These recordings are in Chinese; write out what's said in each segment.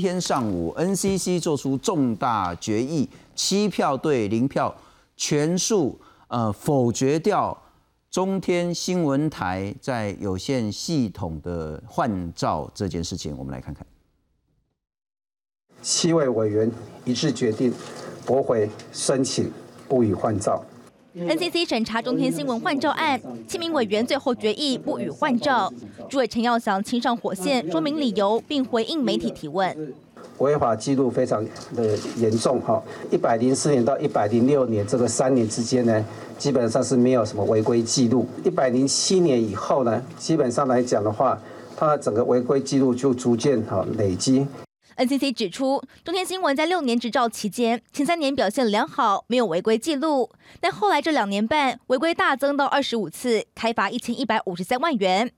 天上午，NCC 做出重大决议，七票对零票，全数呃否决掉中天新闻台在有线系统的换照这件事情。我们来看看，七位委员一致决定驳回申请，不予换照。NCC 审查中天新闻换照案，七名委员最后决议不予换照。主委陈耀祥亲上火线说明理由，并回应媒体提问。违法记录非常的严重哈，一百零四年到一百零六年这个三年之间呢，基本上是没有什么违规记录。一百零七年以后呢，基本上来讲的话，它整个违规记录就逐渐哈累积。NCC 指出，中天新闻在六年执照期间，前三年表现良好，没有违规记录，但后来这两年半违规大增到二十五次，开罚一千一百五十三万元。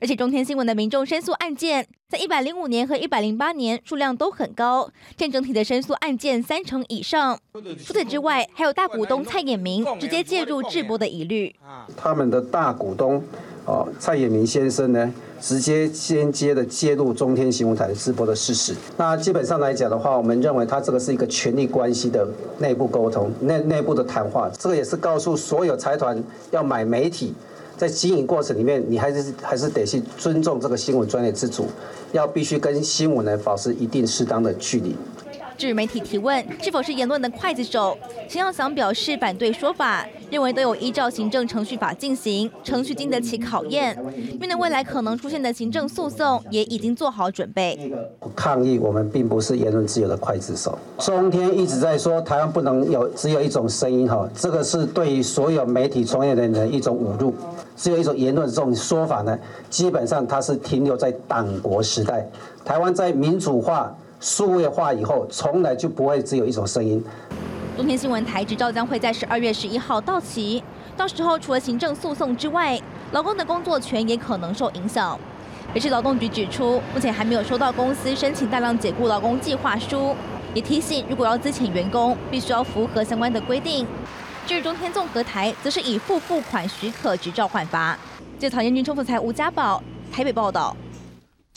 而且中天新闻的民众申诉案件，在一百零五年和一百零八年数量都很高，占整体的申诉案件三成以上。除此之外，还有大股东蔡衍明直接介入直播的疑虑。他们的大股东。哦，蔡衍明先生呢，直接间接的介入中天新闻台直播的事实。那基本上来讲的话，我们认为他这个是一个权力关系的内部沟通、内内部的谈话。这个也是告诉所有财团要买媒体，在经营过程里面，你还是还是得去尊重这个新闻专业自主，要必须跟新闻呢保持一定适当的距离。至媒体提问是否是言论的刽子手，陈耀祥表示反对说法，认为都有依照行政程序法进行，程序经得起考验。面对未来可能出现的行政诉讼，也已经做好准备。抗议我们并不是言论自由的刽子手。中天一直在说台湾不能有只有一种声音，哈，这个是对于所有媒体从业人的一种侮辱。只有一种言论这种说法呢，基本上它是停留在党国时代。台湾在民主化。数位化以后，从来就不会只有一种声音。中天新闻台执照将会在十二月十一号到期，到时候除了行政诉讼之外，劳工的工作权也可能受影响。北市劳动局指出，目前还没有收到公司申请大量解雇劳工计划书，也提醒如果要资遣员工，必须要符合相关的规定。至于中天综合台，则是以付付款许可执照换发。就讨厌军冲复财吴家宝台北报道。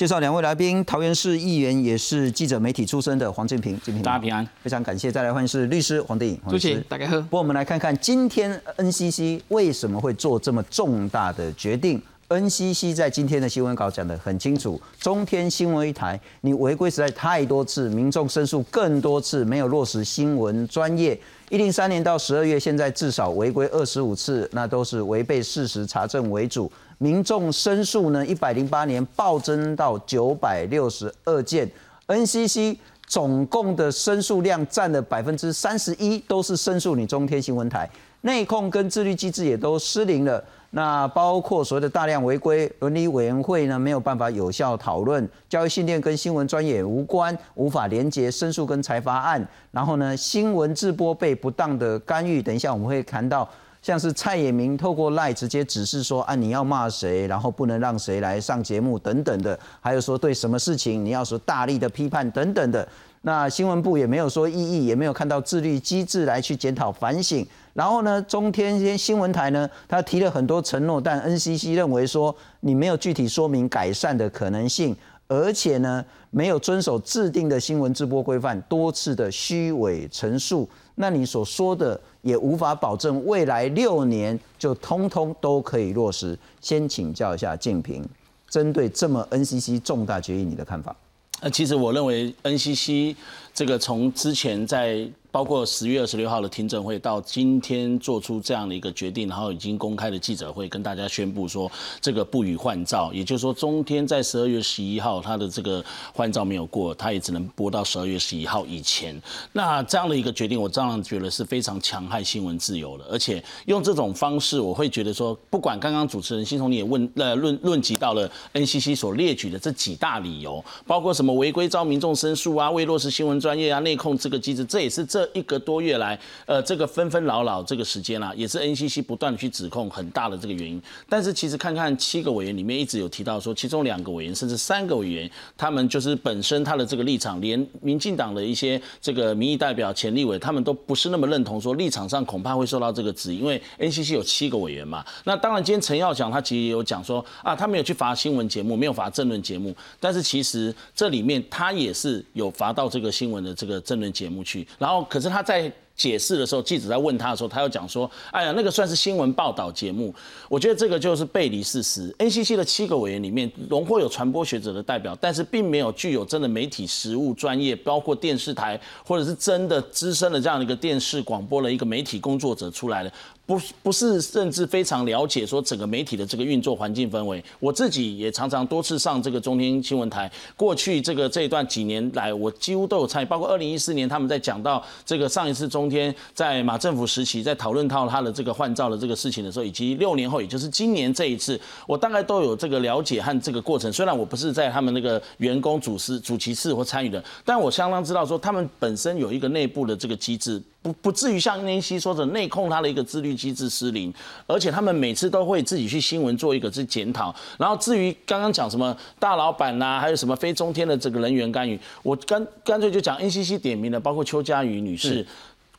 介绍两位来宾，桃园市议员也是记者媒体出身的黄建平，建平大家平安，非常感谢。再来欢迎是律师黄定颖，主持大家好。不过我们来看看今天 NCC 为什么会做这么重大的决定。NCC 在今天的新闻稿讲得很清楚，中天新闻一台你违规实在太多次，民众申诉更多次，没有落实新闻专业。一零三年到十二月，现在至少违规二十五次，那都是违背事实查证为主。民众申诉呢，一百零八年暴增到九百六十二件，NCC 总共的申诉量占了百分之三十一，都是申诉你中天新闻台内控跟自律机制也都失灵了。那包括所谓的大量违规，伦理委员会呢没有办法有效讨论，教育训练跟新闻专业无关，无法连接申诉跟裁罚案。然后呢，新闻直播被不当的干预，等一下我们会谈到。像是蔡衍明透过赖直接指示说，啊你要骂谁，然后不能让谁来上节目等等的，还有说对什么事情你要说大力的批判等等的。那新闻部也没有说异议，也没有看到自律机制来去检讨反省。然后呢，中天新闻台呢，他提了很多承诺，但 NCC 认为说你没有具体说明改善的可能性，而且呢没有遵守制定的新闻直播规范，多次的虚伪陈述。那你所说的也无法保证未来六年就通通都可以落实。先请教一下静平，针对这么 NCC 重大决议，你的看法？呃，其实我认为 NCC 这个从之前在。包括十月二十六号的听证会到今天做出这样的一个决定，然后已经公开的记者会跟大家宣布说这个不予换照，也就是说中天在十二月十一号他的这个换照没有过，他也只能播到十二月十一号以前。那这样的一个决定，我当然觉得是非常强害新闻自由的，而且用这种方式，我会觉得说，不管刚刚主持人新松你也问呃论论及到了 NCC 所列举的这几大理由，包括什么违规遭民众申诉啊，未落实新闻专业啊，内控这个机制，这也是这。这一个多月来，呃，这个纷纷扰扰这个时间啦，也是 NCC 不断的去指控很大的这个原因。但是其实看看七个委员里面一直有提到说，其中两个委员甚至三个委员，他们就是本身他的这个立场，连民进党的一些这个民意代表、前立委，他们都不是那么认同，说立场上恐怕会受到这个指，因为 NCC 有七个委员嘛。那当然，今天陈耀祥他其实也有讲说啊，他没有去罚新闻节目，没有罚政论节目，但是其实这里面他也是有罚到这个新闻的这个政论节目去，然后可是他在。解释的时候，记者在问他的时候，他又讲说：“哎呀，那个算是新闻报道节目。”我觉得这个就是背离事实。NCC 的七个委员里面，荣获有传播学者的代表，但是并没有具有真的媒体实务专业，包括电视台或者是真的资深的这样的一个电视广播的一个媒体工作者出来的。不不是，甚至非常了解说整个媒体的这个运作环境氛围。我自己也常常多次上这个中天新闻台。过去这个这一段几年来，我几乎都有参与，包括二零一四年他们在讲到这个上一次中天在马政府时期在讨论到他的这个换照的这个事情的时候，以及六年后，也就是今年这一次，我大概都有这个了解和这个过程。虽然我不是在他们那个员工主事主席室或参与的，但我相当知道说他们本身有一个内部的这个机制。不不至于像那些说的内控它的一个自律机制失灵，而且他们每次都会自己去新闻做一个是检讨。然后至于刚刚讲什么大老板呐，还有什么非中天的这个人员干预，我干干脆就讲 NCC 点名的，包括邱佳瑜女士。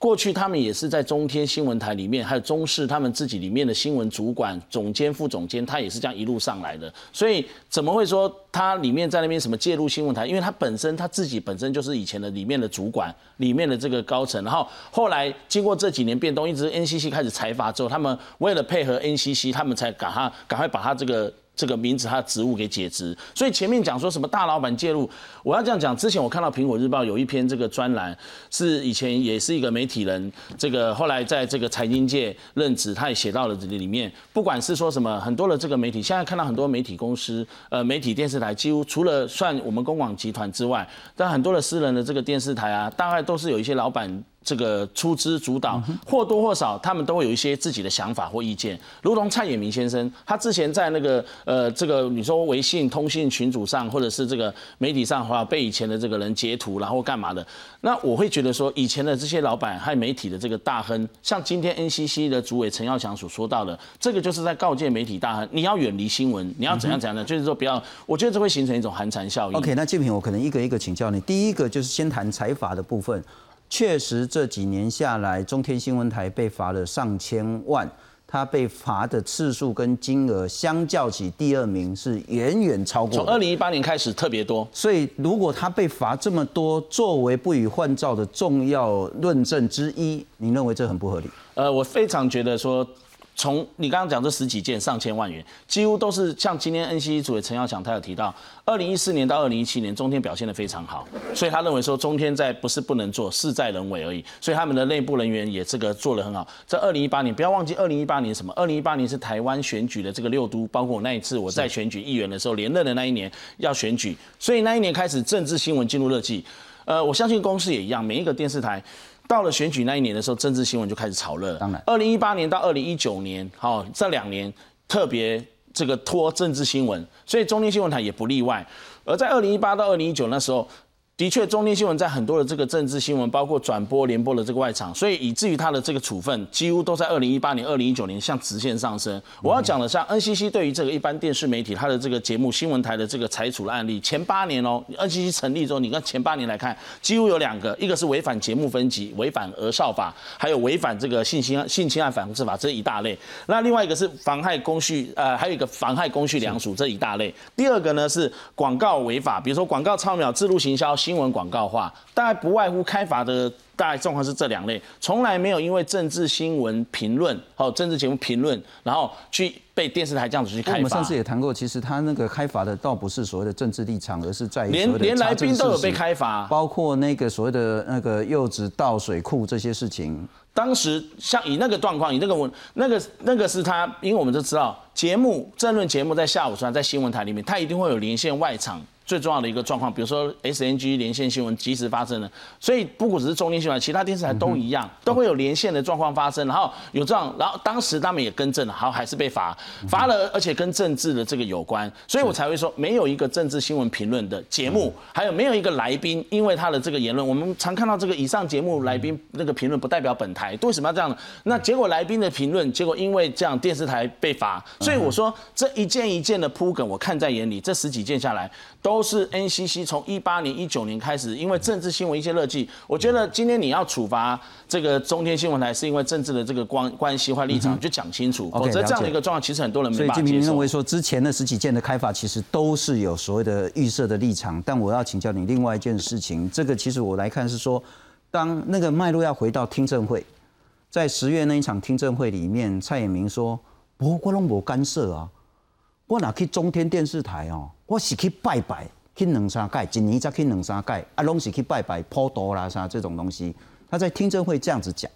过去他们也是在中天新闻台里面，还有中视他们自己里面的新闻主管、总监、副总监，他也是这样一路上来的。所以怎么会说他里面在那边什么介入新闻台？因为他本身他自己本身就是以前的里面的主管，里面的这个高层。然后后来经过这几年变动，一直 NCC 开始裁罚之后，他们为了配合 NCC，他们才赶他赶快把他这个。这个名字，他的职务给解职，所以前面讲说什么大老板介入，我要这样讲。之前我看到苹果日报有一篇这个专栏，是以前也是一个媒体人，这个后来在这个财经界任职，他也写到了这里面。不管是说什么，很多的这个媒体，现在看到很多媒体公司，呃，媒体电视台，几乎除了算我们公广集团之外，但很多的私人的这个电视台啊，大概都是有一些老板。这个出资主导，或多或少，他们都会有一些自己的想法或意见。如同蔡衍明先生，他之前在那个呃，这个你说微信通信群组上，或者是这个媒体上，话被以前的这个人截图，然后干嘛的？那我会觉得说，以前的这些老板和媒体的这个大亨，像今天 NCC 的主委陈耀祥所说到的，这个就是在告诫媒体大亨，你要远离新闻，你要怎样怎样的，就是说不要。我觉得这会形成一种寒蝉效应。OK，那季平，我可能一个一个请教你。第一个就是先谈财阀的部分。确实，这几年下来，中天新闻台被罚了上千万，他被罚的次数跟金额相较起第二名是远远超过。从二零一八年开始特别多，所以如果他被罚这么多，作为不予换照的重要论证之一，您认为这很不合理？呃，我非常觉得说。从你刚刚讲这十几件上千万元，几乎都是像今天 NCC 主委陈耀强他有提到，二零一四年到二零一七年中天表现的非常好，所以他认为说中天在不是不能做，事在人为而已，所以他们的内部人员也这个做的很好。在二零一八年，不要忘记二零一八年什么？二零一八年是台湾选举的这个六都，包括我那一次我在选举议员的时候连任的那一年要选举，所以那一年开始政治新闻进入热季。呃，我相信公司也一样，每一个电视台。到了选举那一年的时候，政治新闻就开始炒热。当然，二零一八年到二零一九年，好这两年特别这个拖政治新闻，所以中天新闻台也不例外。而在二零一八到二零一九那时候。的确，中天新闻在很多的这个政治新闻，包括转播、联播的这个外场，所以以至于它的这个处分几乎都在二零一八年、二零一九年向直线上升。我要讲的像 NCC 对于这个一般电视媒体它的这个节目新闻台的这个裁处的案例，前八年哦，NCC 成立之后，你看前八年来看，几乎有两个，一个是违反节目分级、违反额少法，还有违反这个性侵性侵案防治法这一大类。那另外一个是妨害公序，呃，还有一个妨害公序良俗这一大类。第二个呢是广告违法，比如说广告超秒、自录行销、新闻广告化，大概不外乎开罚的大概状况是这两类，从来没有因为政治新闻评论，还有政治节目评论，然后去被电视台这样子去开罚。我们上次也谈过，其实他那个开罚的倒不是所谓的政治立场，而是在于连连来宾都有被开罚，包括那个所谓的那个柚子倒水库这些事情。当时像以那个状况，以那个文那个那个是他，因为我们都知道节目政论节目在下午时段在新闻台里面，他一定会有连线外场。最重要的一个状况，比如说 SNG 连线新闻及时发生了，所以不只是中天新闻，其他电视台都一样，都会有连线的状况发生，然后有这样，然后当时他们也更正了，好还是被罚，罚了，而且跟政治的这个有关，所以我才会说没有一个政治新闻评论的节目，还有没有一个来宾，因为他的这个言论，我们常看到这个以上节目来宾那个评论不代表本台，为什么要这样呢？那结果来宾的评论，结果因为这样电视台被罚，所以我说这一件一件的铺梗，我看在眼里，这十几件下来都是 NCC 从一八年、一九年开始，因为政治新闻一些热记，我觉得今天你要处罚这个中天新闻台，是因为政治的这个关关系或立场，就讲清楚，否则这样的一个状况，其实很多人没办法接受。所以金明认为说，之前的十几件的开罚，其实都是有所谓的预设的立场。但我要请教你另外一件事情，这个其实我来看是说，当那个脉络要回到听证会，在十月那一场听证会里面，蔡衍明说：“不，我拢无干涉啊。”我哪去中天电视台哦？我是去拜拜，去两三届，一年才去两三届，啊，拢是去拜拜普渡啦啥这种东西。他在听证会这样子讲，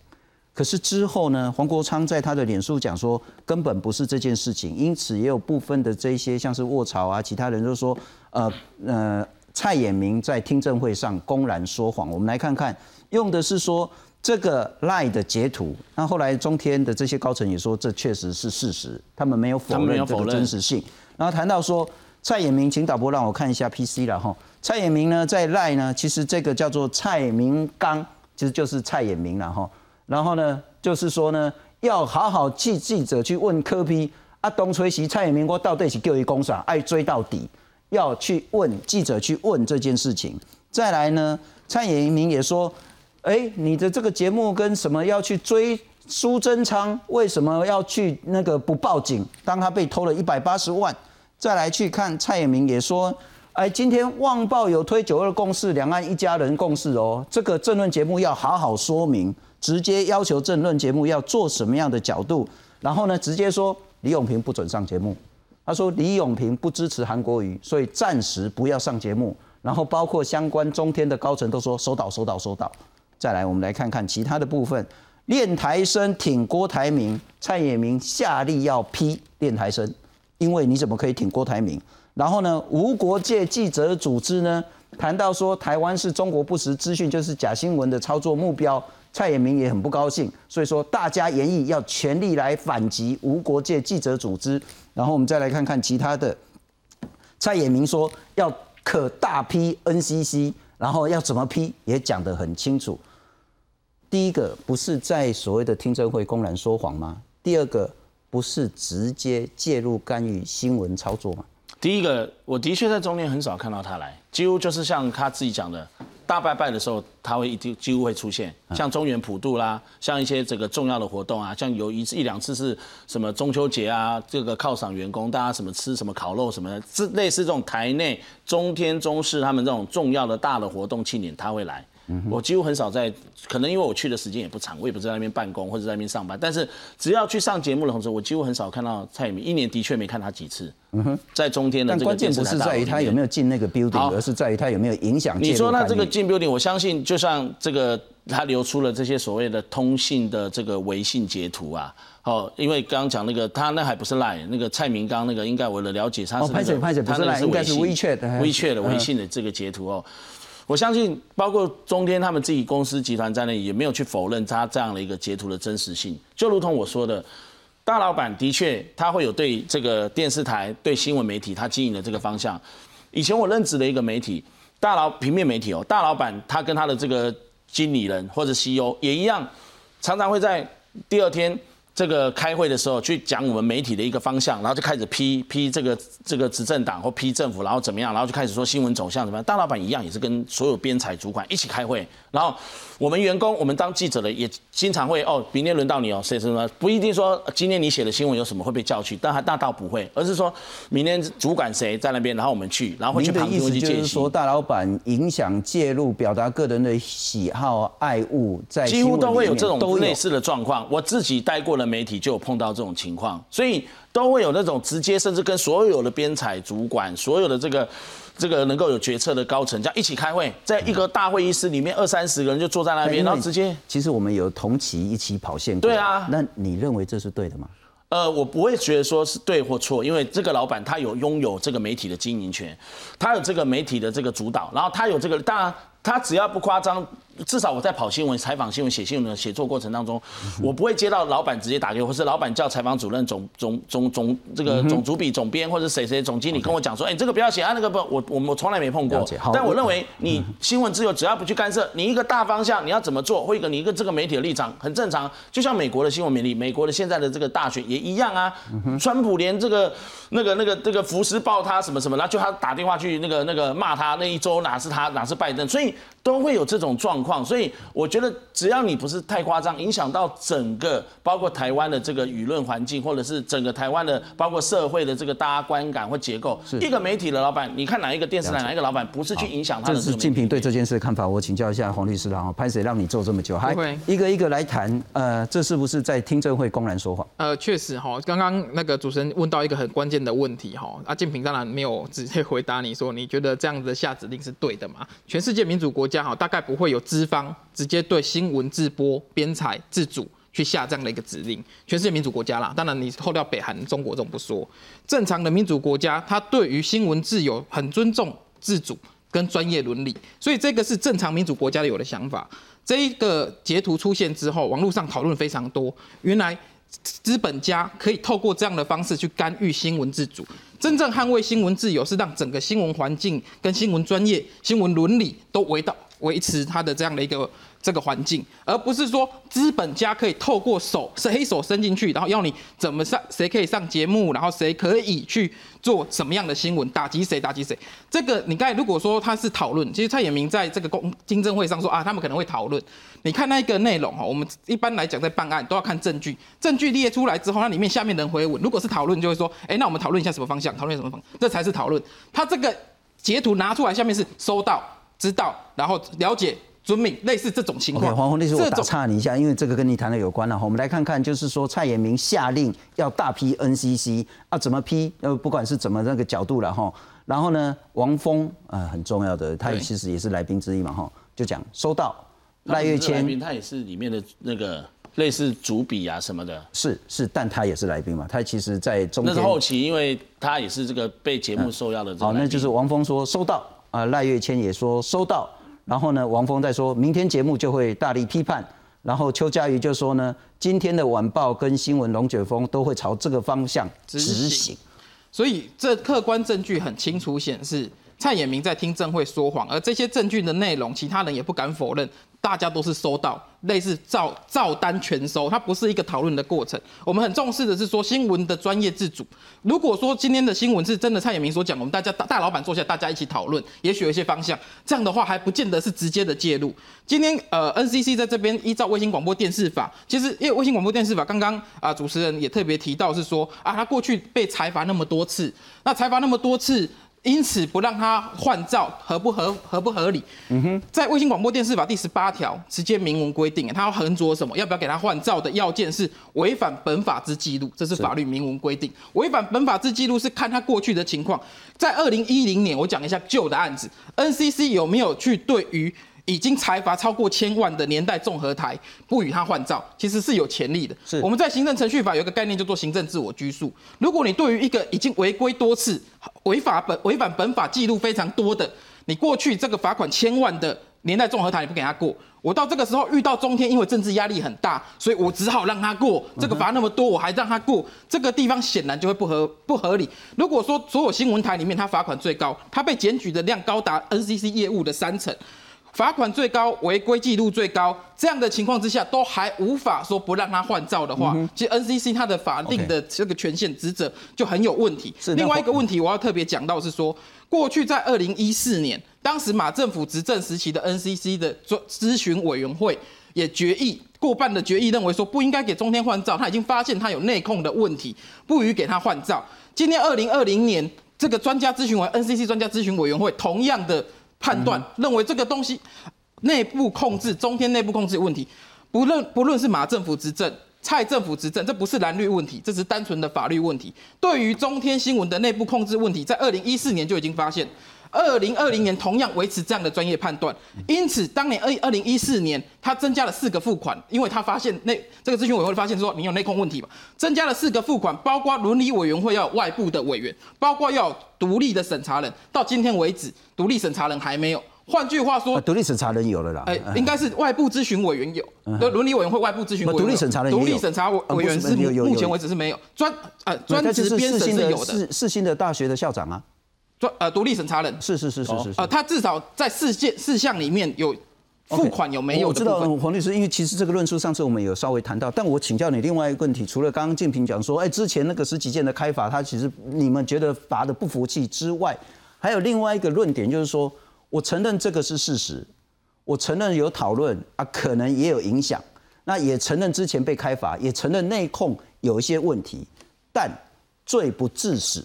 可是之后呢，黄国昌在他的脸书讲说，根本不是这件事情。因此也有部分的这些像是卧槽啊，其他人就说，呃呃，蔡衍明在听证会上公然说谎。我们来看看，用的是说。这个赖的截图，那后来中天的这些高层也说这确实是事实，他们没有否认这个真实性。然后谈到说蔡衍明，请导播让我看一下 PC 了哈。蔡衍明呢在赖呢，其实这个叫做蔡明刚，其实就是蔡衍明了哈。然后呢就是说呢要好好记记者去问柯批啊，东吹西蔡衍明我到底是叫一公啥，爱追到底，要去问记者去问这件事情。再来呢，蔡衍明也说。哎，你的这个节目跟什么要去追苏贞昌？为什么要去那个不报警？当他被偷了一百八十万，再来去看蔡衍明也说，哎，今天《旺报》有推九二共识，两岸一家人共识哦。这个政论节目要好好说明，直接要求政论节目要做什么样的角度。然后呢，直接说李永平不准上节目。他说李永平不支持韩国瑜，所以暂时不要上节目。然后包括相关中天的高层都说收到，收到，收到。再来，我们来看看其他的部分。练台生挺郭台铭，蔡衍明下令要批练台生，因为你怎么可以挺郭台铭？然后呢，无国界记者组织呢谈到说，台湾是中国不实资讯，就是假新闻的操作目标。蔡衍明也很不高兴，所以说大家研议要全力来反击无国界记者组织。然后我们再来看看其他的，蔡衍明说要可大批 NCC。然后要怎么批也讲得很清楚。第一个不是在所谓的听证会公然说谎吗？第二个不是直接介入干预新闻操作吗？第一个，我的确在中间很少看到他来，几乎就是像他自己讲的。大拜拜的时候，他会一定几乎会出现，像中原普渡啦，像一些这个重要的活动啊，像有一次一两次是什么中秋节啊，这个犒赏员工，大家什么吃什么烤肉什么的，这类似这种台内中天中视他们这种重要的大的活动庆典，他会来。我几乎很少在，可能因为我去的时间也不长，我也不在那边办公或者在那边上班。但是只要去上节目的同时，我几乎很少看到蔡明，一年的确没看他几次。嗯哼，在中天的这个关键不是在于他有没有进那个 building，而是在于他有没有影响。你说那这个进 building，我相信就像这个他流出了这些所谓的通信的这个微信截图啊，哦，因为刚刚讲那个他那还不是赖，那个蔡明刚那个应该我的了解他是拍摄拍摄不是赖，应该是 WeChat WeChat 的微信的这个截图哦。我相信，包括中天他们自己公司集团在内，也没有去否认他这样的一个截图的真实性。就如同我说的，大老板的确他会有对这个电视台、对新闻媒体他经营的这个方向。以前我任职的一个媒体，大老平面媒体哦，大老板他跟他的这个经理人或者 CEO 也一样，常常会在第二天。这个开会的时候去讲我们媒体的一个方向，然后就开始批批这个这个执政党或批政府，然后怎么样，然后就开始说新闻走向怎么样。大老板一样也是跟所有编采主管一起开会，然后我们员工我们当记者的也经常会哦，明天轮到你哦，谁什么不一定说今天你写的新闻有什么会被叫去，但那倒不会，而是说明天主管谁在那边，然后我们去，然后会去旁听去见就是说大老板影响介入，表达个人的喜好爱恶，在几乎都会有这种类似的状况。我自己待过的媒体就有碰到这种情况，所以都会有那种直接，甚至跟所有的编采主管、所有的这个这个能够有决策的高层，这样一起开会，在一个大会议室里面，二三十个人就坐在那边，然后直接。其实我们有同期一起跑线。对啊，那你认为这是对的吗？呃，我不会觉得说是对或错，因为这个老板他有拥有这个媒体的经营权，他有这个媒体的这个主导，然后他有这个，当然他只要不夸张。至少我在跑新闻、采访新闻、写新闻的写作过程当中，我不会接到老板直接打给我，或是老板叫采访主任、总总总总这个总主笔、总编或者谁谁总经理跟我讲说，哎，这个不要写啊，那个不，我我我从来没碰过。但我认为你新闻自由只要不去干涉，你一个大方向你要怎么做，或一个你一个这个媒体的立场很正常。就像美国的新闻媒体，美国的现在的这个大选也一样啊。川普连这个那个那个这个福斯报他什么什么，然后就他打电话去那个那个骂他，那一周哪是他哪是拜登，所以都会有这种状况。所以我。觉得只要你不是太夸张，影响到整个包括台湾的这个舆论环境，或者是整个台湾的包括社会的这个大家观感或结构，一个媒体的老板，你看哪一个电视台哪一个老板不是去影响他的？这是静平对这件事的看法，我请教一下黄律师了哈。潘谁让你做这么久？还一个一个来谈，呃，这是不是在听证会公然说谎？呃，确实哈，刚刚那个主持人问到一个很关键的问题哈，啊，静平当然没有直接回答你说，你觉得这样子的下指令是对的吗？全世界民主国家哈，大概不会有资方。直接对新闻自播、编采、自主去下这样的一个指令，全世界民主国家啦，当然你扣掉北韩、中国这种不说，正常的民主国家，它对于新闻自由很尊重、自主跟专业伦理，所以这个是正常民主国家有的想法。这一个截图出现之后，网络上讨论非常多，原来资本家可以透过这样的方式去干预新闻自主，真正捍卫新闻自由是让整个新闻环境跟新闻专业、新闻伦理都围到。维持它的这样的一个这个环境，而不是说资本家可以透过手是黑手伸进去，然后要你怎么上，谁可以上节目，然后谁可以去做什么样的新闻，打击谁打击谁。这个你刚才如果说他是讨论，其实蔡衍明在这个公听证会上说啊，他们可能会讨论。你看那个内容哈，我们一般来讲在办案都要看证据，证据列出来之后，那里面下面人回问，如果是讨论就会说，哎，那我们讨论一下什么方向，讨论什么方，这才是讨论。他这个截图拿出来，下面是收到。知道，然后了解遵命，类似这种情况。黄宏律师，我打岔你一下，因为这个跟你谈的有关了哈。我们来看看，就是说蔡衍明下令要大批 NCC 啊，怎么批？呃，不管是怎么那个角度了哈。然后呢，王峰啊，很重要的，他其实也是来宾之一嘛哈，就讲收到赖月谦，他也是里面的那个类似主笔啊什么的。是是，但他也是来宾嘛，他其实在中那是后期，因为他也是这个被节目受邀的。好，那就是王峰说收到。啊，赖月谦也说收到，然后呢，王峰在说明天节目就会大力批判，然后邱家瑜就说呢，今天的晚报跟新闻龙卷风都会朝这个方向执行，所以这客观证据很清楚显示蔡衍明在听证会说谎，而这些证据的内容，其他人也不敢否认。大家都是收到类似照照单全收，它不是一个讨论的过程。我们很重视的是说新闻的专业自主。如果说今天的新闻是真的蔡衍明所讲，我们大家大大老板坐下，大家一起讨论，也许有一些方向。这样的话还不见得是直接的介入。今天呃 NCC 在这边依照卫星广播电视法，其实因为卫星广播电视法刚刚啊主持人也特别提到是说啊他过去被裁罚那么多次，那裁罚那么多次。因此不让他换照合不合合不合理？嗯哼，在卫星广播电视法第十八条直接明文规定，他要横着什么？要不要给他换照的要件是违反本法之记录，这是法律明文规定。违反本法之记录是看他过去的情况。在二零一零年，我讲一下旧的案子，NCC 有没有去对于？已经裁罚超过千万的年代综合台不与他换照，其实是有潜力的。是我们在行政程序法有一个概念叫做行政自我拘束。如果你对于一个已经违规多次、违法本违反本法记录非常多的，你过去这个罚款千万的年代综合台你不给他过，我到这个时候遇到中天，因为政治压力很大，所以我只好让他过。这个罚那么多，我还让他过，这个地方显然就会不合不合理。如果说所有新闻台里面他罚款最高，他被检举的量高达 NCC 业务的三成。罚款最高，违规记录最高，这样的情况之下，都还无法说不让他换照的话，其实 NCC 它的法定的这个权限职责就很有问题。另外一个问题，我要特别讲到是说，过去在二零一四年，当时马政府执政时期的 NCC 的咨咨询委员会也决议过半的决议认为说不应该给中天换照，他已经发现他有内控的问题，不予给他换照。今天二零二零年，这个专家咨询委 NCC 专家咨询委员会同样的。判断认为这个东西内部控制中天内部控制有问题，不论不论是马政府执政、蔡政府执政，这不是蓝绿问题，这是单纯的法律问题。对于中天新闻的内部控制问题，在二零一四年就已经发现，二零二零年同样维持这样的专业判断，因此当年二二零一四年他增加了四个付款，因为他发现内这个咨询委员会发现说你有内控问题嘛，增加了四个付款，包括伦理委员会要有外部的委员，包括要有独立的审查人，到今天为止独立审查人还没有。换句话说啊，独立审查人有了啦。哎，应该是外部咨询委员有，对伦理委员会外部咨询委员，独立审查人独立审查委委员是目前为止是没有专呃专职编审是有的，世世新的大学的校长啊，专呃独立审查人是是是是是是呃，。他至少在事件事项里面有付款有没有我知道。黄律师，因为其实这个论述上次我们有稍微谈到，但我请教你另外一个问题，除了刚刚建平讲说，哎，之前那个十几件的开罚，他其实你们觉得罚的不服气之外，还有另外一个论点，就是说我承认这个是事实，我承认有讨论啊，可能也有影响，那也承认之前被开罚，也承认内控有一些问题，但罪不致死，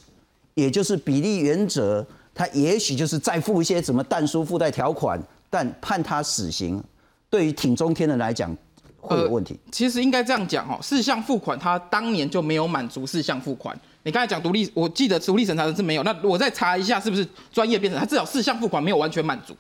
也就是比例原则，他也许就是再附一些什么但书附带条款，但判他死刑，对于挺中天的来讲会有问题。其实应该这样讲哦，四项付款他当年就没有满足四项付款。你刚才讲独立，我记得独立审查的是没有，那我再查一下是不是专业变成，他至少四项付款没有完全满足。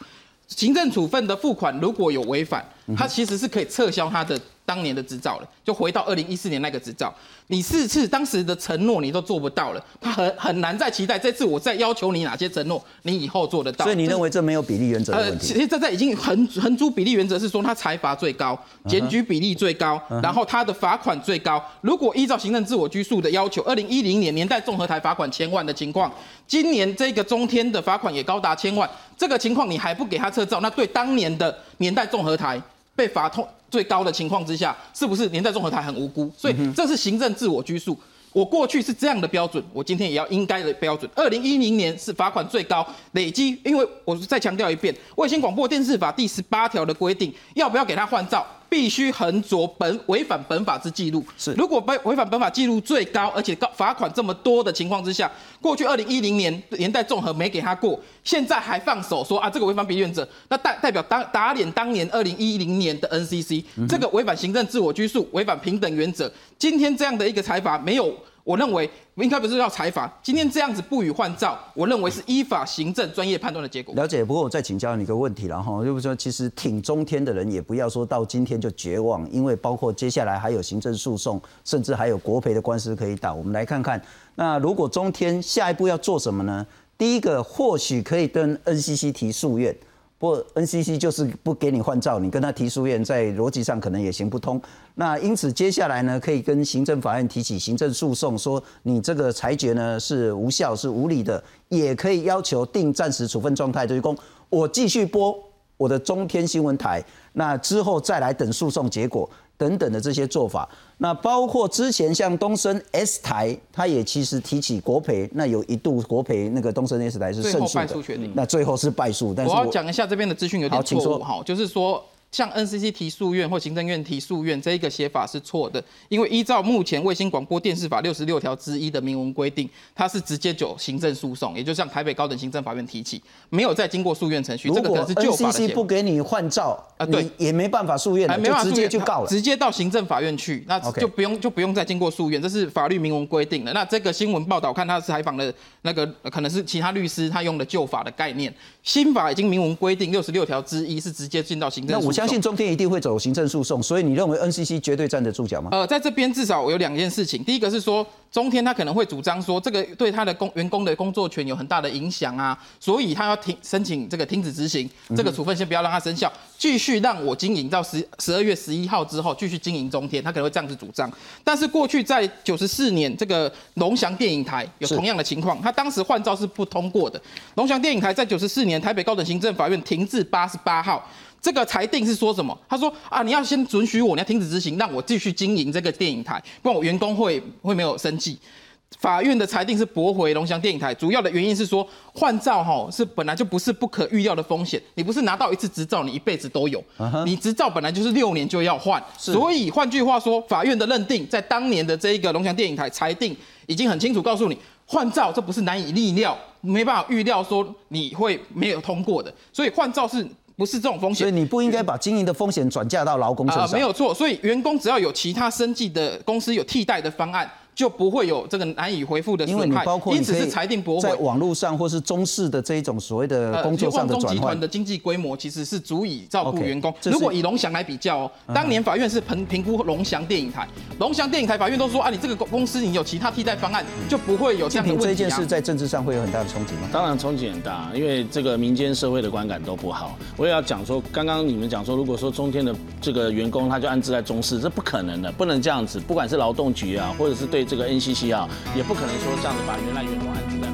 行政处分的付款如果有违反，他其实是可以撤销他的当年的执照了，就回到二零一四年那个执照。你四次当时的承诺你都做不到了，他很很难再期待这次我再要求你哪些承诺，你以后做得到。所以你认为这没有比例原则的呃，问题？其实这在已经横横珠比例原则是说，他财罚最高，检举比例最高，然后他的罚款最高。如果依照行政自我拘束的要求，二零一零年年代综合台罚款千万的情况，今年这个中天的罚款也高达千万，这个情况你还不给他撤照，那对当年的年代综合台被罚痛最高的情况之下，是不是年代综合台很无辜？所以这是行政自我拘束。我过去是这样的标准，我今天也要应该的标准。二零一零年是罚款最高，累积，因为我再强调一遍，《卫星广播电视法》第十八条的规定，要不要给他换照，必须横着本违反本法之记录。是如果被违反本法记录最高，而且高罚款这么多的情况之下，过去二零一零年年代综合没给他过，现在还放手说啊这个违反比例原则，那代代表当打脸当年二零一零年的 NCC，、这个违反行政自我拘束，违反平等原则。今天这样的一个裁罚没有。我认为应该不是要裁罚，今天这样子不予换照，我认为是依法行政专业判断的结果。了解，不过我再请教你一个问题了哈，就是说，其实挺中天的人也不要说到今天就绝望，因为包括接下来还有行政诉讼，甚至还有国赔的官司可以打。我们来看看，那如果中天下一步要做什么呢？第一个，或许可以跟 NCC 提诉愿。不过 NCC 就是不给你换照，你跟他提诉愿，在逻辑上可能也行不通。那因此接下来呢，可以跟行政法院提起行政诉讼，说你这个裁决呢是无效、是无理的，也可以要求定暂时处分状态，就是说我继续播我的中天新闻台，那之后再来等诉讼结果等等的这些做法。那包括之前像东升 S 台，他也其实提起国培，那有一度国培那个东升 S 台是胜诉的败诉确定，那最后是败诉，但是我要讲一下这边的资讯有点错误哈，就是说。像 NCC 提诉愿或行政院提诉愿这一个写法是错的，因为依照目前卫星广播电视法六十六条之一的明文规定，它是直接就行政诉讼，也就像台北高等行政法院提起，没有再经过诉愿程序，如果这个可能是旧法的 NCC。不给你换照啊对也没办法诉愿了，还没办法直接就告了。直接到行政法院去，那就不用就不用再经过诉愿，这是法律明文规定的。那这个新闻报道看他是采访的那个呃可能是其他律师他用的旧法的概念，新法已经明文规定六十六条之一是直接进到行政诉讼。相信中天一定会走行政诉讼，所以你认为 NCC 绝对站得住脚吗？呃，在这边至少有两件事情，第一个是说中天他可能会主张说这个对他的工员工的工作权有很大的影响啊，所以他要停申请这个停止执行这个处分，先不要让它生效，继续让我经营到十十二月十一号之后继续经营中天，他可能会这样子主张。但是过去在九十四年这个龙翔电影台有同样的情况，他当时换照是不通过的。龙翔电影台在九十四年台北高等行政法院停字八十八号。这个裁定是说什么？他说啊，你要先准许我，你要停止执行，让我继续经营这个电影台，不然我员工会会没有生计。法院的裁定是驳回龙翔电影台，主要的原因是说换照哈是本来就不是不可预料的风险，你不是拿到一次执照你一辈子都有，你执照本来就是六年就要换，所以换句话说，法院的认定在当年的这一个龙翔电影台裁定已经很清楚告诉你，换照这不是难以预料，没办法预料说你会没有通过的，所以换照是不是这种风险所以？你不应该把经营的风险转嫁到劳工身啊、上。没有错，所以员工只要有其他生计的公司有替代的方案，就不会有这个难以回复的因为你损害包括，你可以因此是裁定驳回在。网络上或是中式的这一种所谓的工作上的转换集团的。经济规模其实是足以照顾员工。如果以龙翔来比较哦，当年法院是评评估龙翔电影台，龙翔电影台法院都说啊，你这个公公司你有其他替代方案，就不会有这样的这问题啊件事。在政治上会有很大的冲击吗？当然冲击很大，因为这个民间社会的观感都不好。我也要讲说，刚刚你们讲说，如果说中天的这个员工他就安置在中视，这不可能的，不能这样子。不管是劳动局啊，或者是对这个 NCC 啊，也不可能说这样子把原来员工安置在。